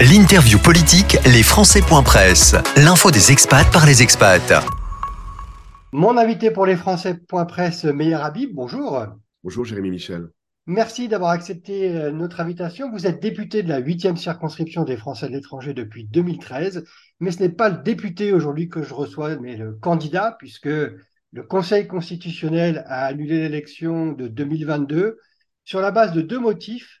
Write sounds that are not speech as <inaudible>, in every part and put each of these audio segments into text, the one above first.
L'interview politique, les Français.presse. L'info des expats par les expats. Mon invité pour les Français.presse, Meyer Habib, bonjour. Bonjour Jérémy Michel. Merci d'avoir accepté euh, notre invitation. Vous êtes député de la 8e circonscription des Français de l'étranger depuis 2013, mais ce n'est pas le député aujourd'hui que je reçois, mais le candidat, puisque le Conseil constitutionnel a annulé l'élection de 2022 sur la base de deux motifs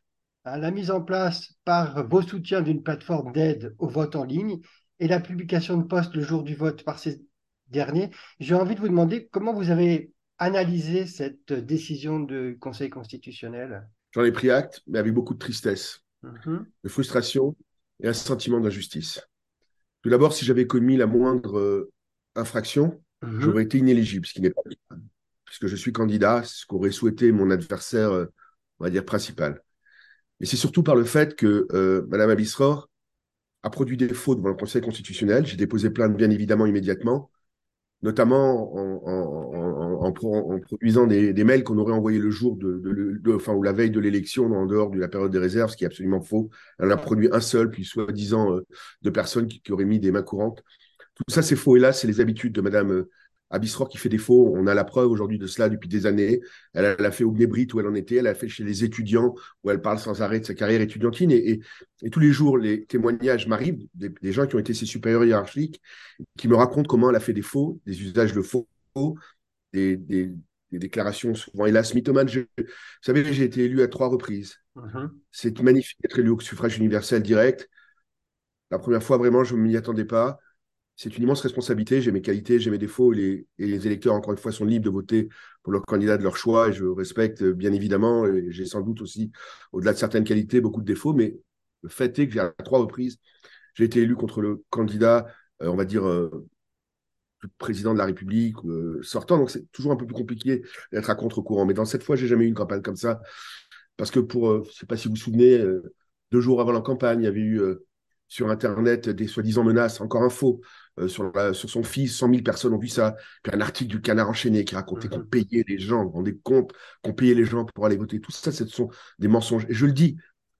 la mise en place par vos soutiens d'une plateforme d'aide au vote en ligne et la publication de postes le jour du vote par ces derniers. J'ai envie de vous demander comment vous avez analysé cette décision du Conseil constitutionnel? J'en ai pris acte, mais avec beaucoup de tristesse, mhm. de frustration et un sentiment d'injustice. Tout d'abord, si j'avais commis la moindre euh, infraction, mhm. j'aurais été inéligible, ce qui n'est pas le puisque je suis candidat, ce qu'aurait souhaité mon adversaire, euh, on va dire, principal. Et c'est surtout par le fait que euh, Mme Abisror a produit des fautes devant le Conseil constitutionnel. J'ai déposé plainte, bien évidemment, immédiatement, notamment en, produisant des, mails qu'on aurait envoyés le jour ou la veille de l'élection, en dehors de la période des réserves, ce qui est absolument faux. Elle a produit un seul, puis soi-disant euh, de personnes qui, qui, auraient mis des mains courantes. Tout ça, c'est faux. Et là, c'est les habitudes de Mme Abisror qui fait défaut. On a la preuve aujourd'hui de cela depuis des années. Elle, a fait au Gnébrit où elle en était. Elle a fait chez les étudiants où elle parle sans arrêt de sa carrière étudiantine. Et, tous les jours, les témoignages m'arrivent des, gens qui ont été ses supérieurs hiérarchiques qui me racontent comment elle a fait défaut, des usages de faux, des, déclarations souvent, hélas, mythomanes. vous savez, j'ai été élu à trois reprises. Mm-hmm. C'est magnifique d'être élu au suffrage universel direct. La première fois, vraiment, je ne m'y attendais pas c'est une immense responsabilité. J'ai mes qualités, j'ai mes défauts. Et les, électeurs, encore une fois, sont libres de voter pour leur candidat de leur choix. Et je respecte, bien évidemment. J'ai sans doute aussi, au-delà de certaines qualités, beaucoup de défauts. Mais le fait est que j'ai à trois reprises, j'ai été élu contre le candidat, euh, on va dire, euh, président de la République euh, sortant. Donc c'est toujours un peu plus compliqué d'être à contre-courant. Mais dans cette fois, j'ai jamais eu une campagne comme ça. Parce que pour, je sais pas si vous vous souvenez, deux jours avant la campagne, il y avait eu sur Internet des soi-disant menaces, encore un faux, euh, sur, sur son fils, 100 000 personnes ont vu ça. Puis un article du Canard enchaîné qui racontait qu'on mhm. payait les gens, on des comptes, qu'on payait les gens pour aller voter. Tout ça, ce sont des mensonges. Et je le dis,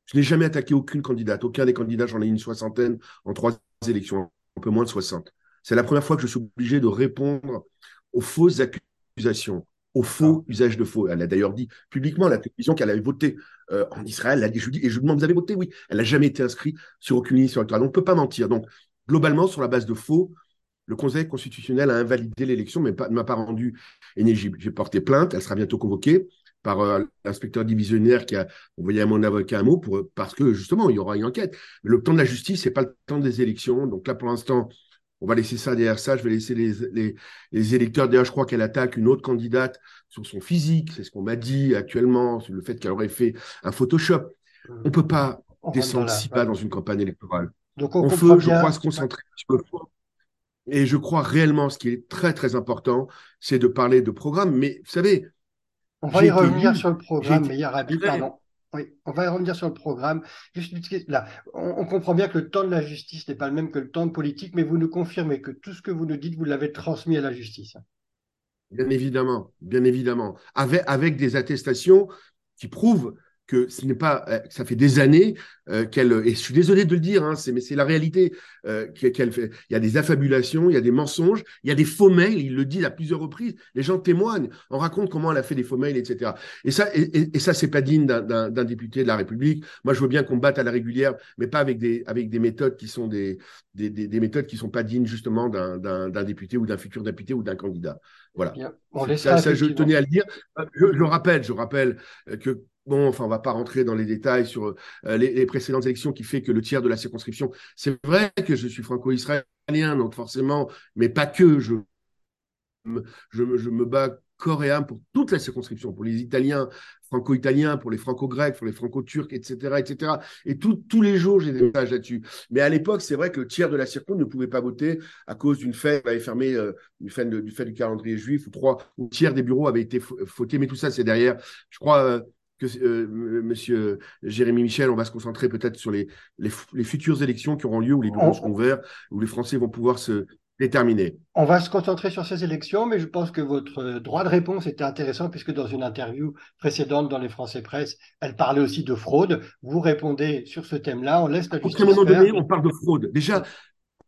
je n'ai jamais attaqué aucune candidate. Aucun des candidats, j'en ai une soixantaine en trois élections, un peu moins de 60. C'est la première fois que je suis obligé de répondre aux fausses accusations, aux faux usages de faux. Elle a d'ailleurs dit publiquement à la télévision qu'elle avait voté euh, en Israël. Elle a dit, je dis, et je demande, vous avez voté Oui. Elle n'a jamais été inscrite sur aucune liste électorale. On ne peut pas mentir. Donc, globalement, sur la base de faux, le Conseil constitutionnel a invalidé l'élection, mais ne m'a pas rendu éligible. J'ai porté plainte, elle sera bientôt convoquée par euh, l'inspecteur divisionnaire qui a envoyé à mon avocat un mot pour, parce que justement, il y aura une enquête. Mais le temps de la justice, c'est pas le temps des élections. Donc là, pour l'instant, on va laisser ça derrière ça. Je vais laisser les, les, électeurs. D'ailleurs, je crois qu'elle attaque une autre candidate sur son physique. C'est ce qu'on m'a dit actuellement, sur le fait qu'elle aurait fait un Photoshop. Mmh. On ne peut pas descendre si bas dans une campagne électorale. Donc on, peut, je crois, se concentrer Et je crois réellement, ce qui est très très important, c'est de parler de programme. Mais vous savez, on va y revenir sur le programme, mais il y a pardon. Oui, on va revenir sur le programme. on, comprend bien que le temps de la justice n'est pas le même que le temps de politique, mais vous nous confirmez que tout ce que vous nous dites, vous l'avez transmis à la justice. Bien évidemment, bien évidemment, avec des attestations qui prouvent que ce n'est pas, euh, ça fait des années euh, qu'elle, et je suis désolé de le dire, hein, c'est, mais c'est la réalité euh, qu'elle fait. Il y a des affabulations, il y a des mensonges, il y a des faux mails, il le dit à plusieurs reprises, les gens témoignent, on raconte comment elle a fait des faux mails, etc. Et ça, et, et ça, c'est pas digne d'un, député de la République. Moi, je veux bien qu'on batte à la régulière, mais pas avec des, avec des méthodes qui sont des, des, des, méthodes qui sont pas dignes justement d'un, d'un, député ou d'un futur député ou d'un candidat. Voilà. ça, ça, je tenais à le dire. Je, je rappelle, je rappelle que Bon, enfin, on va pas rentrer dans les détails sur euh, les, précédentes élections qui fait que le tiers de la circonscription. C'est vrai que je suis franco-israélien, donc forcément, mais pas que. Je, me bats corps et âme pour toute la circonscription, pour les Italiens, franco-italiens, pour les franco-grecs, pour les franco-turcs, etc., etc. Et tous les jours, j'ai des messages là-dessus. Mais à l'époque, c'est vrai que le tiers de la circon ne pouvait pas voter à cause d'une fête, avait fermé euh, du, fait du fait du calendrier juif, ou trois, ou tiers des bureaux avaient été fautés. Mais tout ça, c'est derrière. Je crois. Euh, que euh, Monsieur Jérémy Michel, on va se concentrer peut-être sur les, les, futures élections qui auront lieu où les bureaux seront ouverts, où les Français vont pouvoir se, déterminé. On va se concentrer sur ces élections, mais je pense que votre droit de réponse était intéressant puisque dans une interview précédente dans les Français Presse, elle parlait aussi de fraude. Vous répondez sur ce thème-là. On laisse la justice. À un moment donné, on parle de fraude. Déjà,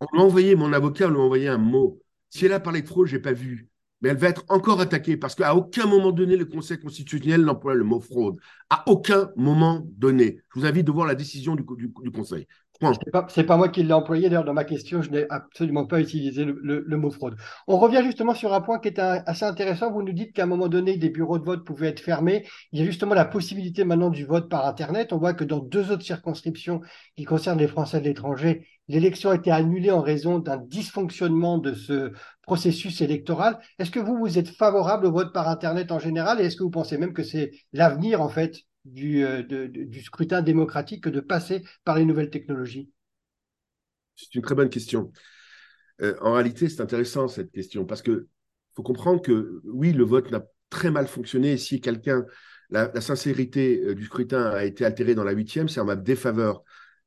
on m'a envoyé, mon avocat m'a envoyé un mot. Si elle a parlé de fraude, je n'ai pas vu. Mais elle va être encore attaquée parce qu'à aucun moment donné, le Conseil constitutionnel n'emploie le mot fraude. À aucun moment donné. Je vous invite de voir la décision du, Conseil. C'est pas, pas moi qui l'ai employé, d'ailleurs, dans ma question, je n'ai absolument pas utilisé le, mot fraude. On revient justement sur un point qui est assez intéressant. Vous nous dites qu'à un moment donné, des bureaux de vote pouvaient être fermés. Il y a justement la possibilité maintenant du vote par Internet. On voit que dans deux autres circonscriptions qui concernent les Français de l'étranger, l'élection a été annulée en raison d'un dysfonctionnement de ce processus électoral. Est-ce que vous, vous êtes favorable au vote par Internet en général et est-ce que vous pensez même que c'est l'avenir, en fait, euh, du, scrutin démocratique que de passer par les nouvelles technologies? C'est une très bonne question. Euh, en réalité, c'est intéressant cette question parce que faut comprendre que oui, le vote n'a très mal fonctionné. Si quelqu'un, la, sincérité euh, du scrutin a été altérée dans la huitième, c'est en ma défaveur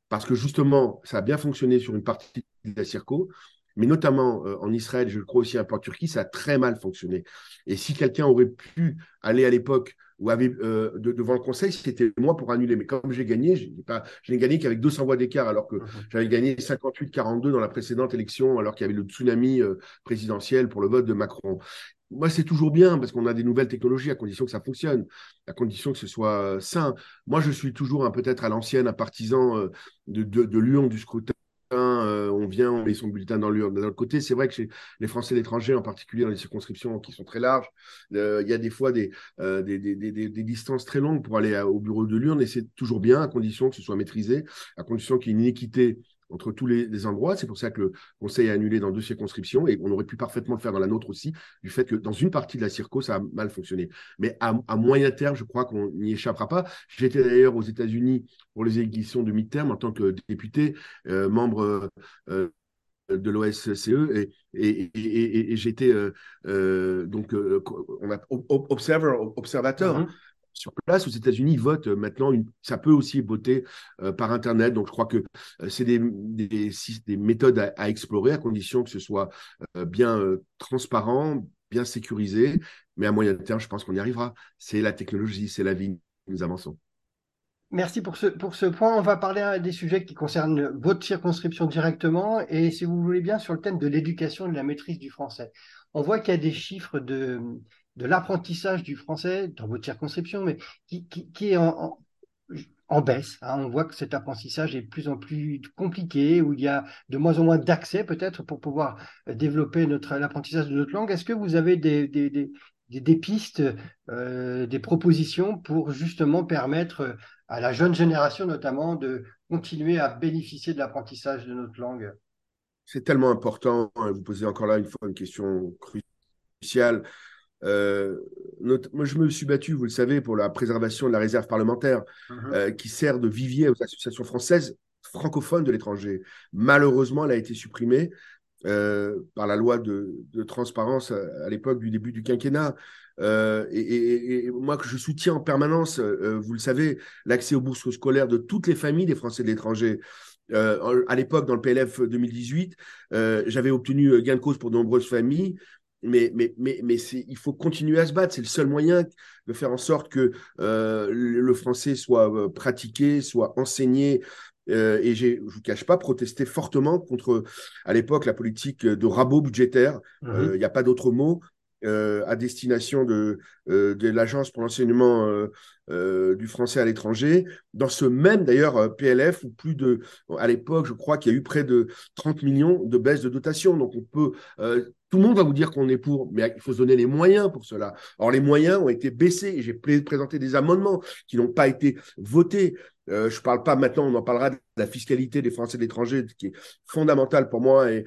parce que justement, ça a bien fonctionné sur une partie de la circo, mais notamment en Israël, je le crois aussi un peu en Turquie, ça a très mal fonctionné. Et si quelqu'un aurait pu aller à l'époque ou avait, euh, devant le Conseil, c'était moi pour annuler. Mais comme j'ai gagné, je n'ai gagné qu'avec 200 voix d'écart, alors que mhm. j'avais gagné 58-42 dans la précédente élection, alors qu'il y avait le tsunami euh, présidentiel pour le vote de Macron. Moi, c'est toujours bien parce qu'on a des nouvelles technologies à condition que ça fonctionne, à condition que ce soit euh, sain. Moi, je suis toujours peut-être à l'ancienne, un partisan de, de, Lyon du scrutin euh, on vient, on met son bulletin dans l'urne. D'un autre côté, c'est vrai que chez les Français de l'étranger, en particulier dans les circonscriptions qui sont très larges, euh, il y a des fois euh, des, des, distances très longues pour aller au bureau de l'urne et c'est toujours bien à condition que ce soit maîtrisé, à condition qu'il y ait une équité entre tous les, endroits. C'est pour ça que le Conseil a annulé dans deux circonscriptions et on aurait pu parfaitement le faire dans la nôtre aussi, du fait que dans une partie de la circo, ça a mal fonctionné. Mais à, moyen terme, je crois qu'on n'y échappera pas. J'étais d'ailleurs aux États-Unis pour les élections de mi-terme en tant que député, euh, membre. Euh, de l'OSCE et, j'étais euh, donc on a, observateur. Mm-hmm sur place. Aux États-Unis, ils votent euh, maintenant. ça peut aussi voter euh, par Internet. Donc, je crois que euh, c'est des, des, méthodes à, explorer à condition que ce soit bien transparent, bien sécurisé. Mais à moyen terme, je pense qu'on y arrivera. C'est la technologie, c'est la vie. Nous avançons. Merci pour ce, pour ce point. On va parler des sujets qui concernent votre circonscription directement et, si vous voulez bien, sur le thème de l'éducation et de la maîtrise du français. On voit qu'il y a des chiffres de, de l'apprentissage du français dans votre circonscription, mais qui, est en, baisse. Hein. On voit que cet apprentissage est de plus en plus compliqué, où il y a de moins en moins d'accès peut-être pour pouvoir développer l'apprentissage de notre langue. Est-ce que vous avez des, des, pistes, euh, des propositions pour justement permettre à la jeune génération notamment de continuer à bénéficier de l'apprentissage de notre langue? C'est tellement important. Hein. Vous posez encore là une fois une question cruciale. Euh, moi, je me suis battu, vous le savez, pour la préservation de la réserve parlementaire mhm. euh, qui sert de vivier aux associations françaises francophones de l'étranger. Malheureusement, elle a été supprimée euh, par la loi de, transparence à, l'époque du début du quinquennat. Et, moi, que je soutiens en permanence, vous le savez, l'accès aux bourses scolaires de toutes les familles des Français de l'étranger. à l'époque, dans le PLF 2018, j'avais obtenu gain de cause pour de nombreuses familles mais, mais, mais, mais il faut continuer à se battre. C'est le seul moyen de faire en sorte que euh, le français soit euh, pratiqué, soit enseigné. Euh, et je ne vous cache pas, protester fortement contre, à l'époque, la politique de rabot budgétaire. Mmh il n'y a pas d'autre mot. À destination de, de l'Agence pour l'enseignement du français à l'étranger. Dans ce même, d'ailleurs, PLF, où plus de, à l'époque, je crois qu'il y a eu près de 30 millions de baisses de dotation. Donc, on peut tout le monde va vous dire qu'on est pour, mais il faut se donner les moyens pour cela. Alors, les moyens ont été baissés j'ai présenté des amendements qui n'ont pas été votés. Euh, je ne parle pas maintenant, on en parlera de la fiscalité des Français de l'étranger, qui est fondamentale pour moi et,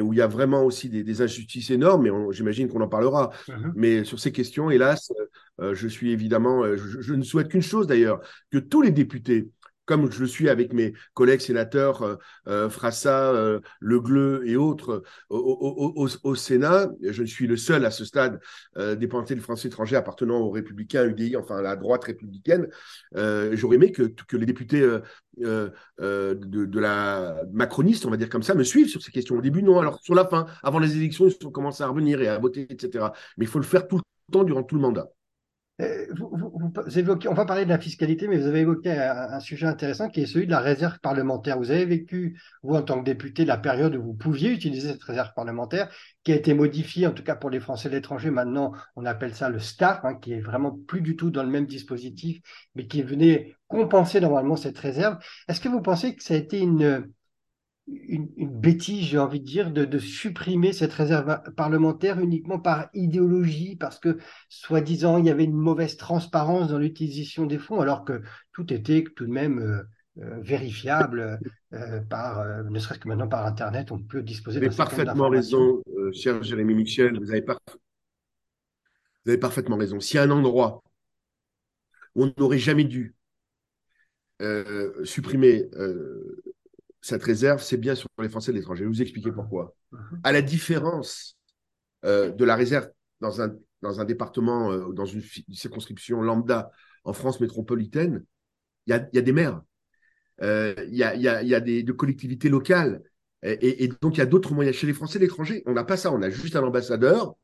où il y a vraiment aussi des, injustices énormes, mais j'imagine qu'on en parlera. Uh-huh. Mais sur ces questions, hélas, euh, je suis évidemment, euh, je, ne souhaite qu'une chose d'ailleurs, que tous les députés comme je le suis avec mes collègues sénateurs euh, euh Frassa, euh, Le Gleu et autres au, Sénat. Je suis le seul à ce stade euh, des de Français étrangers appartenant aux Républicains, UDI, enfin à la droite républicaine. J'aurais aimé que, que, les députés de, de, la macroniste, on va dire comme ça, me suivent sur ces questions. Au début, non. Alors sur la fin, avant les élections, ils ont commencé à revenir et à voter, etc. Mais il faut le faire tout le temps durant tout le mandat. Euh, on va parler de la fiscalité, mais vous avez évoqué un, sujet intéressant qui est celui de la réserve parlementaire. Vous avez vécu, vous, en tant que député, la période où vous pouviez utiliser cette réserve parlementaire, qui a été modifiée, en tout cas pour les Français de l'étranger. Maintenant, on appelle ça le staff, hein, qui est vraiment plus du tout dans le même dispositif, mais qui venait compenser normalement cette réserve. Est-ce que vous pensez que ça a été une, une, bêtise, j'ai envie de dire, de, supprimer cette réserve parlementaire uniquement par idéologie, parce que, soi-disant, il y avait une mauvaise transparence dans l'utilisation des fonds, alors que tout était tout de même euh, euh, vérifiable euh, par, ne serait-ce que maintenant par Internet, on peut disposer de Vous avez parfaitement raison, cher Jérémy Michel, vous avez, vous avez parfaitement raison. A un endroit où on n'aurait jamais dû supprimer cette réserve, c'est bien sur les Français de l'étranger. Je vais vous expliquer pourquoi. Mhm. À la différence euh, de la réserve dans un, dans un département, euh, dans une, circonscription lambda en France métropolitaine, il y a, y a, des maires, euh, il y, a, y, a, y, a, des collectivités locales. Et, et donc, il y a d'autres moyens. Chez les Français de l'étranger, on n'a pas ça. On a juste un ambassadeur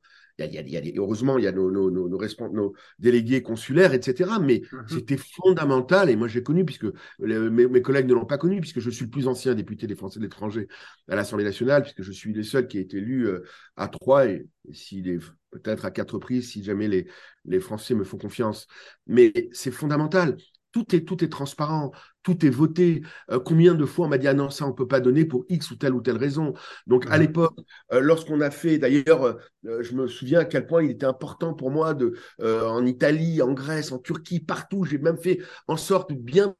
heureusement, il y a nos, nos, nos, nos, délégués consulaires, etc. Mais mhm. c'était fondamental, et moi j'ai connu, puisque mes, collègues ne l'ont pas connu, puisque je suis le plus ancien député des Français de l'étranger à l'Assemblée nationale, puisque je suis le seul qui a été élu euh, à trois, et, s'il est peut-être à quatre reprises, si jamais les, les Français me font confiance. Mais c'est fondamental. Tout est, tout est transparent, tout est voté. Euh, combien de fois on m'a dit ah non ça on peut pas donner pour X ou telle ou telle raison. Donc à l'époque, euh, lorsqu'on a fait, d'ailleurs, euh, je me souviens à quel point il était important pour moi de en Italie, en Grèce, en Turquie, partout. J'ai même fait en sorte de bien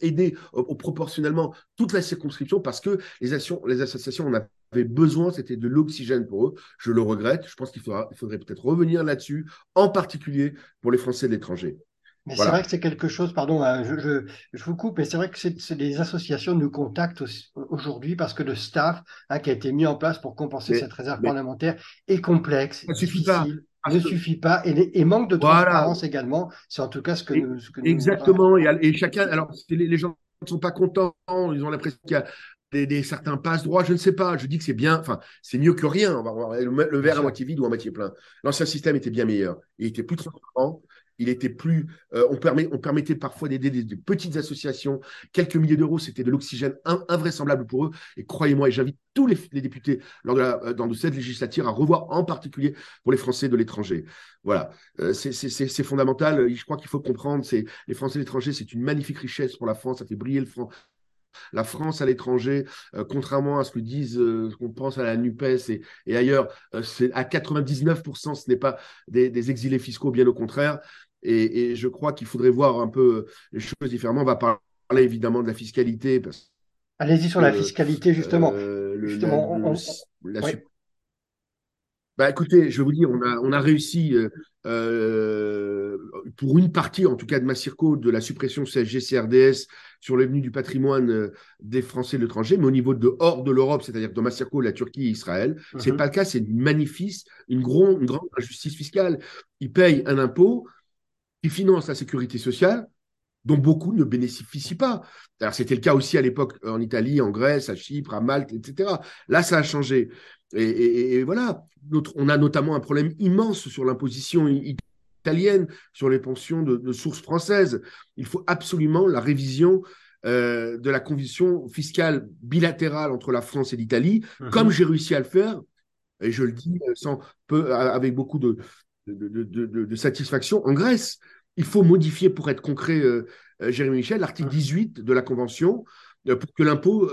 aider proportionnellement toute la circonscription parce que les, les associations on avait besoin, c'était de l'oxygène pour eux. Je le regrette. Je pense qu'il faudrait peut-être revenir là-dessus, en particulier pour les Français de l'étranger. Mais c'est vrai que c'est quelque chose, pardon, hein, je, je, vous coupe, mais c'est vrai que c'est des associations nous contactent aujourd'hui parce que le staff hein, qui a été mis en place pour compenser cette réserve parlementaire est complexe, ne suffit pas. ne suffit pas et, manque de transparence également. C'est en tout cas ce que nous. Ce que exactement. et, chacun, alors les, gens ne sont pas contents, ils ont l'impression qu'il y a des, certains passe droits, je ne sais pas. Je dis que c'est bien, enfin, c'est mieux que rien. On va voir le, le verre à moitié vide ou à moitié plein. L'ancien système était bien meilleur. Il était plus transparent Euh, on, permet, on permettait parfois d'aider des, petites associations. Quelques milliers d'euros, c'était de l'oxygène invraisemblable pour eux. Et croyez-moi, et j'invite tous les, députés lors de euh, dans cette législature à revoir en particulier pour les Français de l'étranger. Voilà, euh, c'est fondamental. Je crois qu'il faut comprendre, c'est les Français de l'étranger, c'est une magnifique richesse pour la France. Ça fait briller la France à l'étranger, contrairement à ce que disent, ce qu'on pense à la NUPES et, ailleurs, à 99%, ce n'est pas des, exilés fiscaux, bien au contraire. Et, je crois qu'il faudrait voir un peu les choses différemment. On va parler évidemment de la fiscalité. Allez-y sur la fiscalité, justement. justement bah, écoutez, je vais vous dire, on a, on a réussi, euh, euh, pour une partie, en tout cas de ma circo, de la suppression CSG-CRDS sur les venus du patrimoine euh, des Français de l'étranger, mais au niveau de hors de l'Europe, c'est-à-dire de ma circo, la Turquie et Israël, ce n'est mhm. pas le cas, c'est une magnifique, une, une grande injustice fiscale. Ils payent un impôt, qui finance la sécurité sociale, dont beaucoup ne bénéficient pas. C'était le cas aussi à l'époque en Italie, en Grèce, à Chypre, à Malte, etc. Là, ça a changé. Et, voilà, on a notamment un problème immense sur l'imposition italienne, sur les pensions de, sources françaises. Il faut absolument la révision euh, de la convention fiscale bilatérale entre la France et l'Italie, mhm. comme j'ai réussi à le faire, et je le dis sans peu, avec beaucoup de, de, satisfaction en Grèce. Il faut modifier, pour être concret, euh, euh, Jérémy Michel, l'article 18 de la Convention euh, pour que l'impôt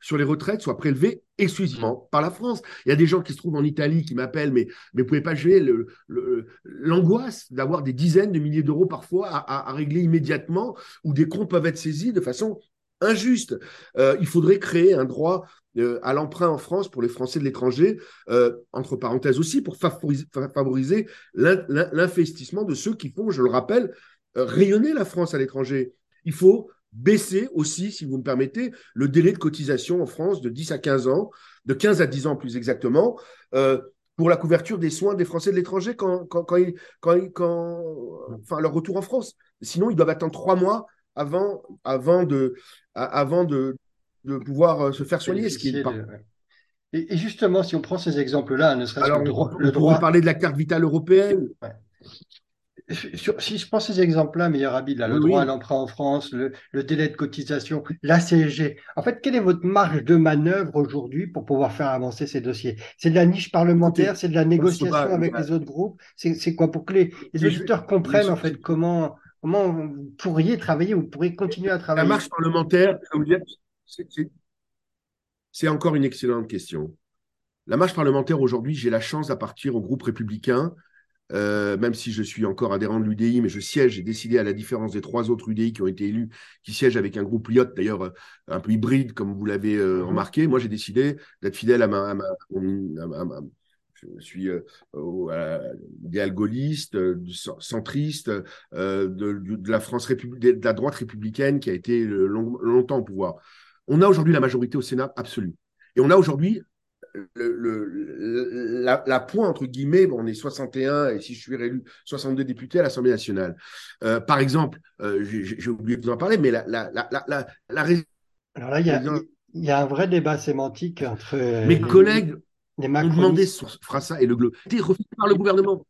sur les retraites soit prélevé exclusivement par la France. Il y a des gens qui se trouvent en Italie qui m'appellent, mais, mais vous ne pouvez pas gérer l'angoisse d'avoir des dizaines de milliers d'euros parfois à, régler immédiatement, ou des comptes peuvent être saisis de façon injuste. il faudrait créer un droit euh, à l'emprunt en France pour les Français de l'étranger, euh, entre parenthèses aussi, pour favoriser, l'investissement de ceux qui font, je le rappelle, euh, rayonner la France à l'étranger. Il faut baisser aussi, si vous me permettez, le délai de cotisation en France de 10 à 15 ans, de 15 à 10 ans plus exactement, euh, pour la couverture des soins des Français de l'étranger quand, quand, quand, leur retour en France. Sinon, ils doivent attendre trois mois avant, avant, de, avant de, de pouvoir euh, se faire soigner. Ce qui est pas... et, justement, si on prend ces exemples-là, ne serait-ce que le droit. On, parler de la carte vitale européenne. Ouais si je prends ces exemples-là, meilleur habit, là, le droit à l'emprunt en France, le, délai de cotisation, la CSG, en fait, quelle est votre marge de manœuvre aujourd'hui pour pouvoir faire avancer ces dossiers? C'est de la niche parlementaire, c'est de la négociation avec les autres groupes? C'est quoi pour que les, auditeurs comprennent en fait comment, comment vous pourriez travailler, vous pourriez continuer à travailler La marge parlementaire, c'est encore une excellente question. La marge parlementaire aujourd'hui, j'ai la chance à partir au groupe républicain euh, même si je suis encore adhérent de l'UDI, mais je siège, j'ai décidé, à la différence des trois autres UDI qui ont été élus, qui siègent avec un groupe LIOT, d'ailleurs euh, un peu hybride, comme vous l'avez euh, mhm. remarqué. Moi, j'ai décidé d'être fidèle à ma, je suis euh, idéal gaulliste, centriste, de, de, la France de la droite républicaine qui a été longtemps au pouvoir. On a aujourd'hui la majorité au Sénat absolue. Et on a aujourd'hui le, la, la, point, entre guillemets, bon, on est 61 et si je suis réélu, 62 députés à l'Assemblée nationale. Euh, par exemple, euh, j'ai oublié de vous en parler, mais la, la, la, la, la Alors là, il y a, il y a un vrai débat sémantique entre. Mes les, collègues les demandé sur Frassa et le. Été refusé par le gouvernement,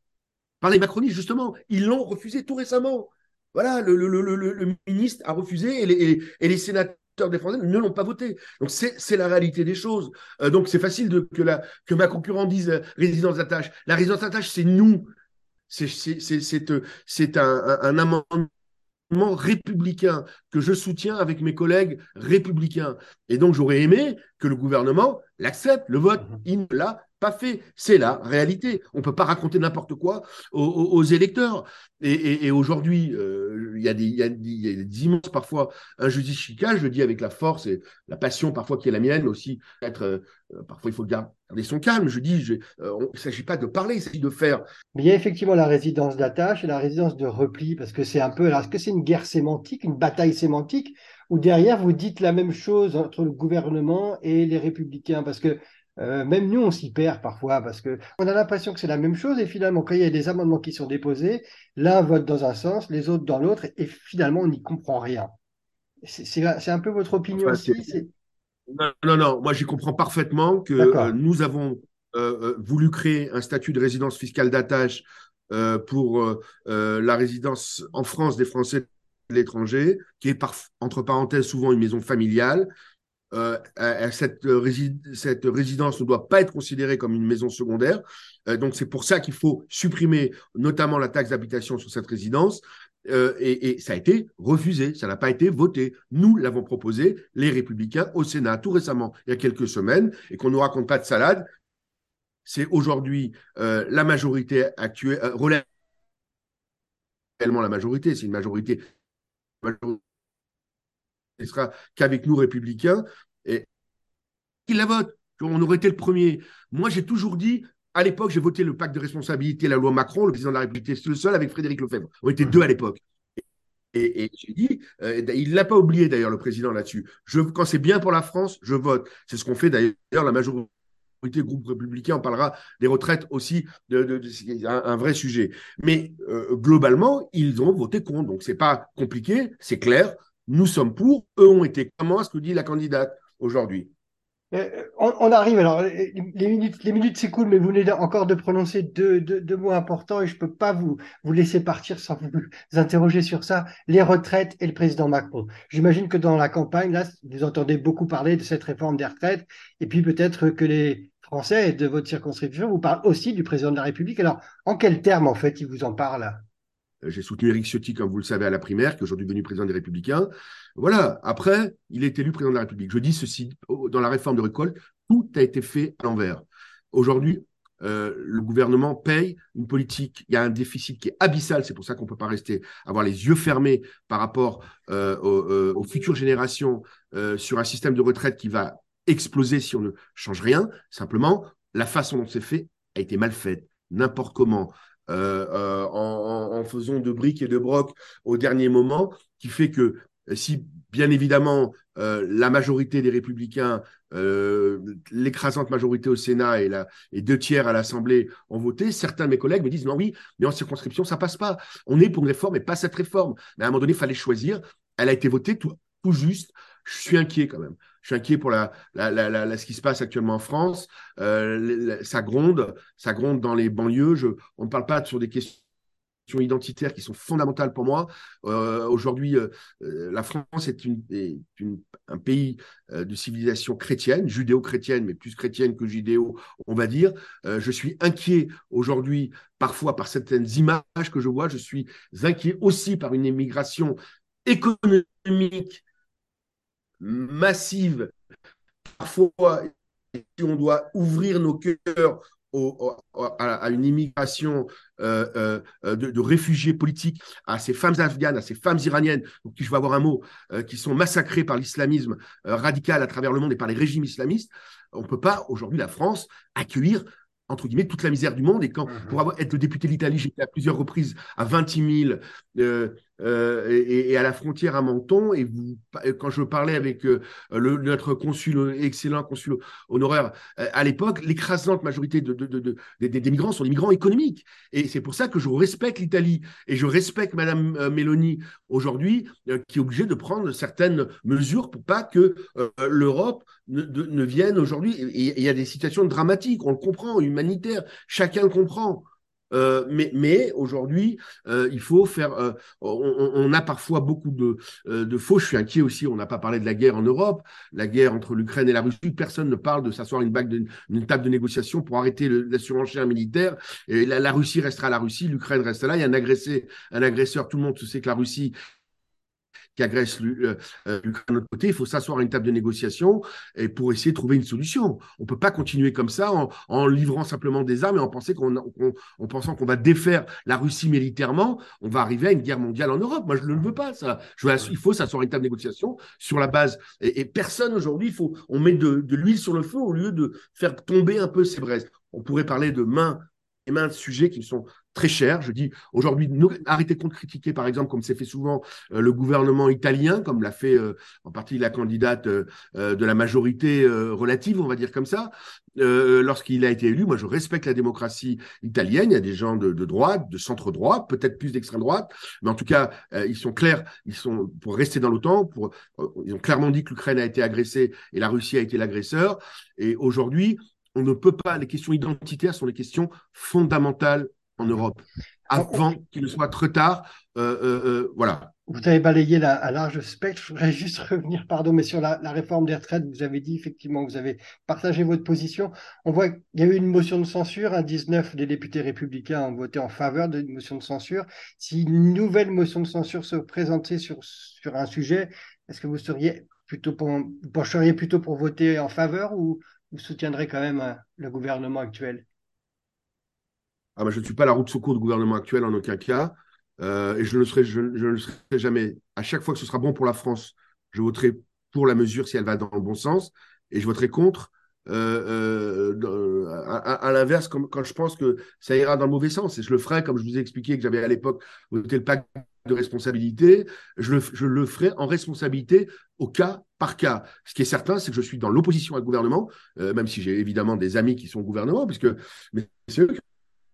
par les macronistes, justement. Ils l'ont refusé tout récemment. Voilà, le, le, le, le, ministre a refusé et les, et les sénateurs des Français ne l'ont pas voté. Donc c'est la réalité des choses. Euh, donc c'est facile de, que, la, que ma concurrente dise euh, résidence d'attache. La résidence d'attache, c'est nous. C'est euh, un, un, amendement républicain que je soutiens avec mes collègues républicains. Et donc j'aurais aimé que le gouvernement l'accepte, le vote. Mmh. Il ne l'a pas fait. C'est la réalité. On ne peut pas raconter n'importe quoi aux, électeurs. Et, aujourd'hui, euh, il y, a des, y, a des immenses parfois injustices je dis avec la force et la passion parfois qui est la mienne, mais aussi être, euh, parfois il faut garder son calme. Je dis, euh, il ne s'agit pas de parler, il s'agit de faire. Mais il y a effectivement la résidence d'attache et la résidence de repli, parce que c'est un peu, alors est-ce que c'est une guerre sémantique, une bataille sémantique, ou derrière vous dites la même chose entre le gouvernement et les républicains? Parce que euh, même nous, on s'y perd parfois parce que on a l'impression que c'est la même chose et finalement, quand il y a des amendements qui sont déposés, l'un vote dans un sens, les autres dans l'autre et finalement, on n'y comprend rien. C'est un peu votre opinion aussi non, non, non, moi j'y comprends parfaitement que euh, nous avons euh, voulu créer un statut de résidence fiscale d'attache pour la résidence en France des Français de l'étranger, qui est par, entre parenthèses souvent une maison familiale, euh, cette, cette, résidence ne doit pas être considérée comme une maison secondaire. Euh, donc c'est pour ça qu'il faut supprimer notamment la taxe d'habitation sur cette résidence. Euh, et, ça a été refusé, ça n'a pas été voté. Nous l'avons proposé, les républicains, au Sénat tout récemment, il y a quelques semaines, et qu'on ne nous raconte pas de salade. C'est aujourd'hui la majorité actuelle, réellement la majorité, c'est une majorité ce sera qu'avec nous républicains, et qu'il la vote. On aurait été le premier. Moi, j'ai toujours dit, à l'époque, j'ai voté le pacte de responsabilité, la loi Macron, le président de la République était le seul avec Frédéric Lefebvre. On était deux à l'époque. Et, j'ai dit, euh, il ne l'a pas oublié d'ailleurs, le président là-dessus. Quand c'est bien pour la France, je vote. C'est ce qu'on fait d'ailleurs la majorité groupe républicain. On parlera des retraites aussi, de, un, vrai sujet. Mais euh, globalement, ils ont voté contre. Donc, c'est pas compliqué, c'est clair. Nous sommes pour, eux ont été. Comment est-ce que dit la candidate aujourd'hui euh, on, arrive, alors les minutes, les minutes s'écoulent, mais vous venez encore de prononcer deux, mots importants et je ne peux pas vous, vous laisser partir sans vous, <laughs> interroger sur ça, les retraites et le président Macron. J'imagine que dans la campagne, là, vous entendez beaucoup parler de cette réforme des retraites et puis peut-être que les Français de votre circonscription vous parlent aussi du président de la République. Alors, en quels termes, en fait, ils vous en parlent? J'ai soutenu Eric Ciotti, comme vous le savez, à la primaire, qui est aujourd'hui devenu président des Républicains. Voilà. Après, il est élu président de la République. Je dis ceci, dans la réforme de récolte, tout a été fait à l'envers. Aujourd'hui, euh, le gouvernement paye une politique. Il y a un déficit qui est abyssal. C'est pour ça qu'on ne peut pas rester avoir les yeux fermés par rapport euh, aux, futures générations sur un système de retraite qui va exploser si on ne change rien. Simplement, la façon dont c'est fait a été mal faite, n'importe comment. Euh, euh, en, faisant de briques et de brocs au dernier moment, qui fait que si bien évidemment la majorité des républicains, l'écrasante majorité au Sénat et, la, et deux tiers à l'Assemblée ont voté, certains de mes collègues me disent non oui, mais en circonscription ça passe pas. On est pour une réforme et pas cette réforme. Mais à un moment donné, il fallait choisir. Elle a été votée tout juste. Je suis inquiet quand même. Je suis inquiet pour la, ce qui se passe actuellement en France. Euh, ça gronde, ça gronde dans les banlieues. On ne parle pas sur des questions identitaires qui sont fondamentales pour moi. Euh, aujourd'hui, euh, la France est, un pays de civilisation chrétienne, judéo-chrétienne, mais plus chrétienne que judéo, on va dire. je suis inquiet aujourd'hui, parfois par certaines images que je vois. Je suis inquiet aussi par une immigration économique massive. Parfois, si on doit ouvrir nos cœurs à, une immigration euh, euh, de, réfugiés politiques, à ces femmes afghanes, à ces femmes iraniennes, qui je vais avoir un mot, euh, qui sont massacrées par l'islamisme radical à travers le monde et par les régimes islamistes, on ne peut pas aujourd'hui la France accueillir entre guillemets, toute la misère du monde. Et quand, mmh pour avoir, être le député d'Italie, j'étais à plusieurs reprises à 26 000 euh, euh, et, à la frontière à Menton. Et quand je parlais avec euh, notre consul, excellent consul honoraire à l'époque, l'écrasante majorité de, de, des, migrants sont des migrants économiques. Et c'est pour ça que je respecte l'Italie et je respecte Madame Mélanie aujourd'hui, qui est obligée de prendre certaines mesures pour pas que l'Europe ne, ne, vienne aujourd'hui. Il y a des situations dramatiques, on le comprend, humanitaires, chacun le comprend. Euh, mais, mais aujourd'hui, euh, il faut faire. Euh, on, a parfois beaucoup de, de faux. Je suis inquiet aussi. On n'a pas parlé de la guerre en Europe, la guerre entre l'Ukraine et la Russie. Personne ne parle de s'asseoir une, bague une table de négociation pour arrêter la surenchère militaire. Et la, la, Russie restera la Russie, l'Ukraine reste là. Il y a un agressé, un agresseur. Tout le monde sait que la Russie qui agresse euh, euh, l'Ukraine de notre côté, il faut s'asseoir à une table de négociation et pour essayer de trouver une solution. On ne peut pas continuer comme ça en, livrant simplement des armes et en, pensant qu'on, va défaire la Russie militairement, on va arriver à une guerre mondiale en Europe. Moi, je ne le veux pas, ça. Il faut s'asseoir à une table de négociation sur la base. Et, personne aujourd'hui, on met de, l'huile sur le feu au lieu de faire tomber un peu ces braises. On pourrait parler de main et main de sujets qui sont très cher. Je dis aujourd'hui, arrêtez de critiquer, par exemple, comme c'est fait souvent, euh, le gouvernement italien, comme l'a fait euh, en partie la candidate euh, de la majorité relative, on va dire comme ça. Lorsqu'il a été élu, moi je respecte la démocratie italienne. Il y a des gens de, droite, de centre droite, peut-être plus d'extrême droite, mais en tout cas, ils sont clairs, ils sont pour rester dans l'OTAN. Ils ont clairement dit que l'Ukraine a été agressée et la Russie a été l'agresseur. Et aujourd'hui, on ne peut pas. Les questions identitaires sont des questions fondamentales en Europe avant qu'il ne soit trop tard. Euh, euh, euh, voilà. Vous avez balayé la, à large spectre. Je voudrais juste <laughs> revenir, pardon, mais sur la, réforme des retraites, vous avez dit effectivement que vous avez partagé votre position. On voit qu'il y a eu une motion de censure. Un 19 des députés républicains ont voté en faveur d'une motion de censure. Si une nouvelle motion de censure se présentait sur, sur un sujet, est-ce que vous seriez plutôt pour, pencheriez plutôt pour voter en faveur ou vous soutiendrez quand même le gouvernement actuel? Ah ben, je ne suis pas la route de secours du gouvernement actuel en aucun cas. Euh, et je ne, le serai, jamais. À chaque fois que ce sera bon pour la France, je voterai pour la mesure si elle va dans le bon sens. Et je voterai contre euh, euh, à, l'inverse, quand je pense que ça ira dans le mauvais sens. Et je le ferai, comme je vous ai expliqué que j'avais à l'époque voté le pacte de responsabilité, je le, le ferai en responsabilité au cas par cas. Ce qui est certain, c'est que je suis dans l'opposition au gouvernement, même si j'ai évidemment des amis qui sont au gouvernement, puisque c'est eux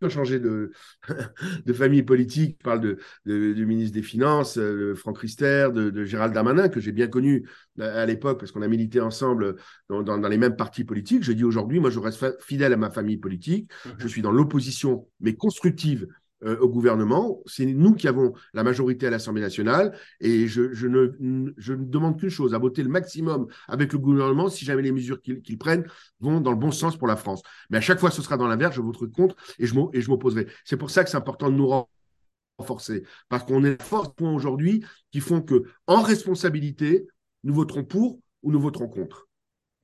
changer de, <laughs> de famille politique. Je parle de, du ministre des Finances, euh, de Franck Rister, de, Gérald Darmanin, que j'ai bien connu euh, à l'époque parce qu'on a milité ensemble dans, dans, les mêmes partis politiques. Je dis aujourd'hui, moi, je reste fidèle à ma famille politique. Mmh je suis dans l'opposition, mais constructive euh, au gouvernement. C'est nous qui avons la majorité à l'Assemblée nationale et je, ne, demande qu'une chose, à voter le maximum avec le gouvernement si jamais les mesures qu'ils prennent vont dans le bon sens pour la France. Mais à chaque fois, ce sera dans l'inverse, je voterai contre et je m'opposerai. C'est pour ça que c'est important de nous renforcer parce qu'on est points aujourd'hui qui font que, en responsabilité, nous voterons pour ou nous voterons contre.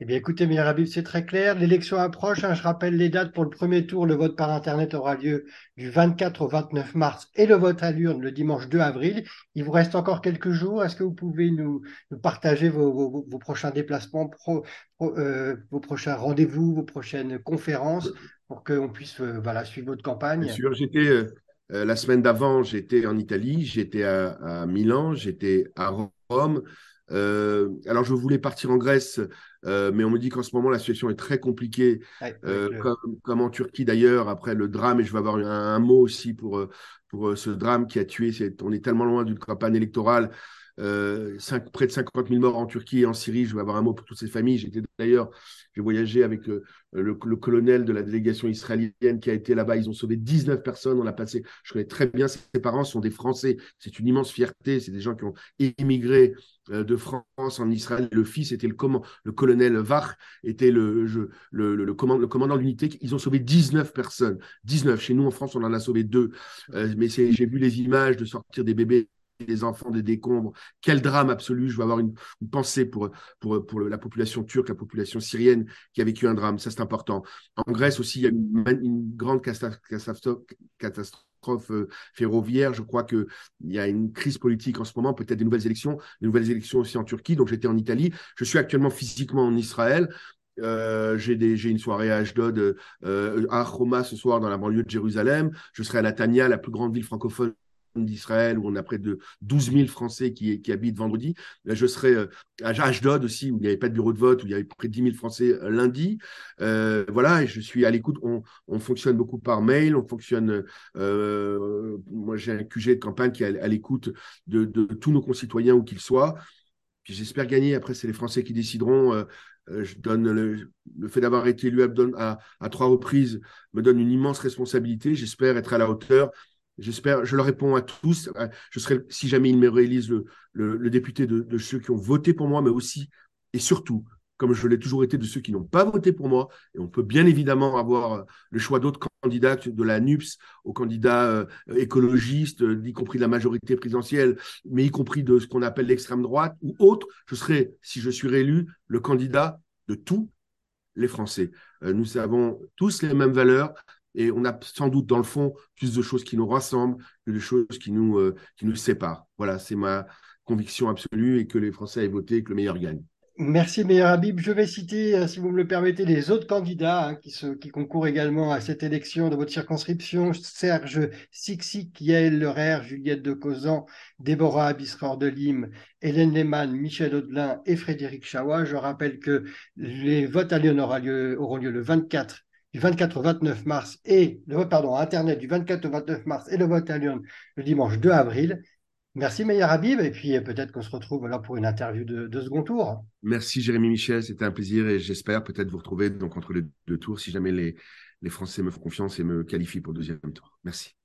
Eh bien, écoutez, Meilleur Habib, c'est très clair. L'élection approche. Hein. je rappelle les dates pour le premier tour. Le vote par Internet aura lieu du 24 au 29 mars et le vote à l'urne le dimanche 2 avril. Il vous reste encore quelques jours. Est-ce que vous pouvez nous, partager vos, prochains déplacements, euh, vos prochains rendez-vous, vos prochaines conférences pour qu'on puisse euh, voilà, suivre votre campagne? Bien sûr, j'étais. Euh, la semaine d'avant, j'étais en Italie, j'étais à, Milan, j'étais à Rome. Alors, je voulais partir en Grèce, euh, mais on me dit qu'en ce moment, la situation est très compliquée, comme, en Turquie d'ailleurs, après le drame, et je vais avoir un, mot aussi pour, pour ce drame qui a tué. on est tellement loin d'une campagne électorale. Euh, près de 50 000 morts en Turquie et en Syrie. Je vais avoir un mot pour toutes ces familles. J'étais d'ailleurs, j'ai voyagé avec euh, le, colonel de la délégation israélienne qui a été là-bas. Ils ont sauvé 19 personnes. On a passé, je connais très bien ses parents, sont des Français. C'est une immense fierté. C'est des gens qui ont émigré euh, de France en Israël. Le fils était le, le colonel Vach, était le, le, le, commandant de l'unité. Ils ont sauvé 19 personnes. 19. Chez nous, en France, on en a sauvé deux. mais j'ai vu les images de sortir des bébés les enfants des décombres. Quel drame absolu. Je vais avoir une, pensée pour, pour, pour, la population turque, la population syrienne qui a vécu un drame. Ça, c'est important. En Grèce aussi, il y a une, grande catastrophe euh, ferroviaire. Je crois qu'il y a une crise politique en ce moment, peut-être des nouvelles élections, des nouvelles élections aussi en Turquie. Donc j'étais en Italie. Je suis actuellement physiquement en Israël. Euh, j'ai une soirée à Ashdod, euh, à Roma ce soir dans la banlieue de Jérusalem. Je serai à Natania, la plus grande ville francophone d'Israël, où on a près de 12 000 Français qui, habitent vendredi. je serai euh, à Ashdod aussi, où il n'y avait pas de bureau de vote, où il y avait près de 10 000 Français euh, lundi. Euh, voilà, je suis à l'écoute. On, on, fonctionne beaucoup par mail, on fonctionne. moi, j'ai un QG de campagne qui est à, l'écoute de, tous nos concitoyens, où qu'ils soient. Puis j'espère gagner. Après, c'est les Français qui décideront. je donne le, fait d'avoir été élu à, à, trois reprises me donne une immense responsabilité. J'espère être à la hauteur J'espère, je leur réponds à tous. Euh, je serai, si jamais ils me réélisent, le, le, député de, ceux qui ont voté pour moi, mais aussi et surtout, comme je l'ai toujours été, de ceux qui n'ont pas voté pour moi. Et on peut bien évidemment avoir euh, le choix d'autres candidats, de la NUPS aux candidats euh, écologistes, y compris de la majorité présidentielle, mais y compris de ce qu'on appelle l'extrême droite ou autre. Je serai, si je suis réélu, le candidat de tous les Français. nous avons tous les mêmes valeurs, et on a sans doute dans le fond plus de choses qui nous rassemblent que de choses qui nous, euh, séparent. Voilà, c'est ma conviction absolue et que les Français aient voté que le meilleur gagne. Merci Meilleur Habib. Je vais citer, euh, si vous me le permettez, les autres candidats hein, qui, concourent également à cette élection de votre circonscription. Serge Sixik, Yael Lerer, Juliette de Causan, Déborah Abisror de Lim, Hélène Lehmann, Michel Audelin et Frédéric Chawa. Je rappelle que les votes à Lyon auront lieu le 24 du 24 au 29 mars et le vote, pardon, Internet du 24 au 29 mars et le vote à Lyon le dimanche 2 avril. Merci Meilleur Habib et puis peut-être qu'on se retrouve là pour une interview de, second tour. Merci Jérémy Michel, c'était un plaisir et j'espère peut-être vous retrouver donc entre les deux tours si jamais les, les Français me font confiance et me qualifient pour le deuxième tour. Merci.